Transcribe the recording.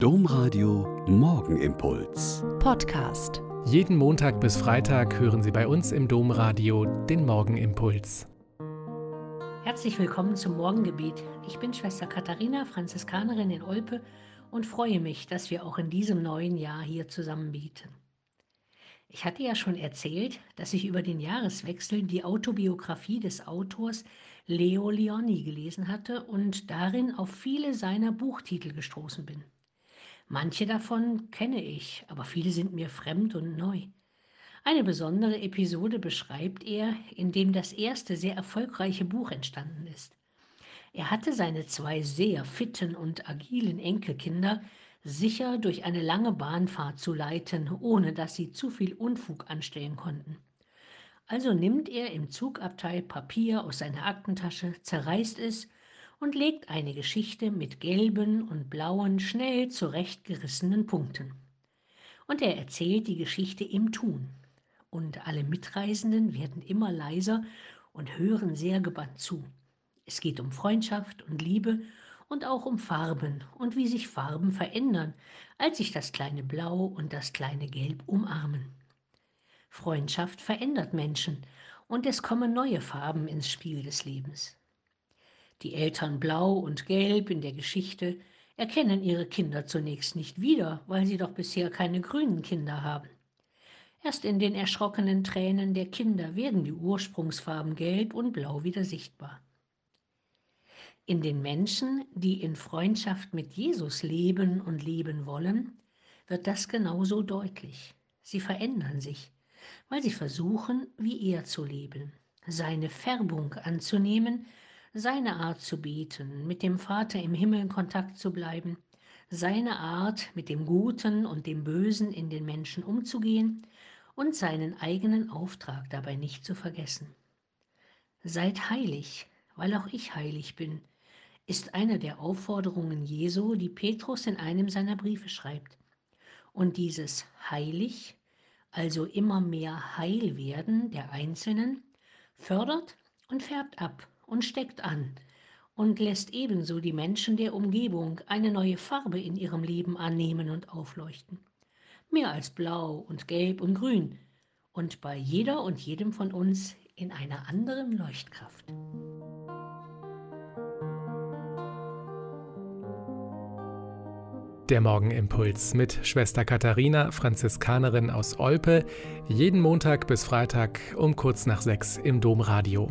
Domradio Morgenimpuls. Podcast. Jeden Montag bis Freitag hören Sie bei uns im Domradio den Morgenimpuls. Herzlich willkommen zum Morgengebet. Ich bin Schwester Katharina, Franziskanerin in Olpe und freue mich, dass wir auch in diesem neuen Jahr hier zusammen beten. Ich hatte ja schon erzählt, dass ich über den Jahreswechsel die Autobiografie des Autors Leo Leoni gelesen hatte und darin auf viele seiner Buchtitel gestoßen bin. Manche davon kenne ich, aber viele sind mir fremd und neu. Eine besondere Episode beschreibt er, in dem das erste sehr erfolgreiche Buch entstanden ist. Er hatte seine zwei sehr fitten und agilen Enkelkinder sicher durch eine lange Bahnfahrt zu leiten, ohne dass sie zu viel Unfug anstellen konnten. Also nimmt er im Zugabteil Papier aus seiner Aktentasche, zerreißt es und legt eine Geschichte mit gelben und blauen, schnell zurechtgerissenen Punkten. Und er erzählt die Geschichte im Tun. Und alle Mitreisenden werden immer leiser und hören sehr gebannt zu. Es geht um Freundschaft und Liebe und auch um Farben und wie sich Farben verändern, als sich das kleine Blau und das kleine Gelb umarmen. Freundschaft verändert Menschen und es kommen neue Farben ins Spiel des Lebens. Die Eltern Blau und Gelb in der Geschichte erkennen ihre Kinder zunächst nicht wieder, weil sie doch bisher keine grünen Kinder haben. Erst in den erschrockenen Tränen der Kinder werden die Ursprungsfarben Gelb und Blau wieder sichtbar. In den Menschen, die in Freundschaft mit Jesus leben und leben wollen, wird das genauso deutlich. Sie verändern sich, weil sie versuchen, wie er zu leben, seine Färbung anzunehmen seine Art zu beten, mit dem Vater im Himmel in Kontakt zu bleiben, seine Art, mit dem Guten und dem Bösen in den Menschen umzugehen und seinen eigenen Auftrag dabei nicht zu vergessen. Seid heilig, weil auch ich heilig bin, ist eine der Aufforderungen Jesu, die Petrus in einem seiner Briefe schreibt. Und dieses heilig, also immer mehr Heilwerden der Einzelnen, fördert und färbt ab und steckt an und lässt ebenso die Menschen der Umgebung eine neue Farbe in ihrem Leben annehmen und aufleuchten. Mehr als blau und gelb und grün und bei jeder und jedem von uns in einer anderen Leuchtkraft. Der Morgenimpuls mit Schwester Katharina, Franziskanerin aus Olpe, jeden Montag bis Freitag um kurz nach sechs im Domradio.